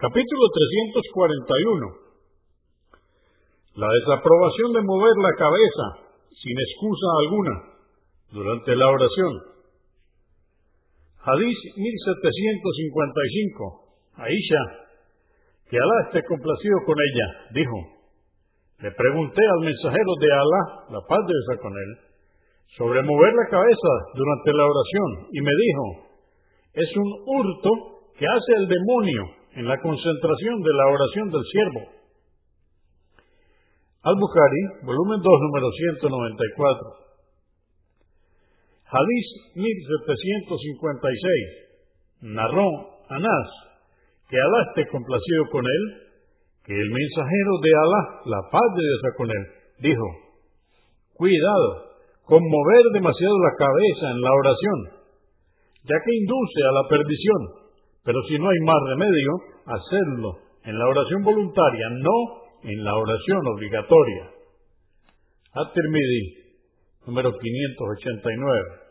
Capítulo 341. La desaprobación de mover la cabeza sin excusa alguna durante la oración. Hadís 1755. Aisha, que Alá esté complacido con ella, dijo, le pregunté al mensajero de Alá, la paz de Dios con él, sobre mover la cabeza durante la oración y me dijo, es un hurto que hace el demonio en la concentración de la oración del siervo. Al-Bukhari, volumen 2, número 194. Hadís 1756. Narró Anás, que Alá esté complacido con él, que el mensajero de Alá, la paz de Dios con él, dijo, cuidado con mover demasiado la cabeza en la oración, ya que induce a la perdición, pero si no hay más remedio, hacerlo en la oración voluntaria, no en la oración obligatoria. At-Tirmidhi, número 589.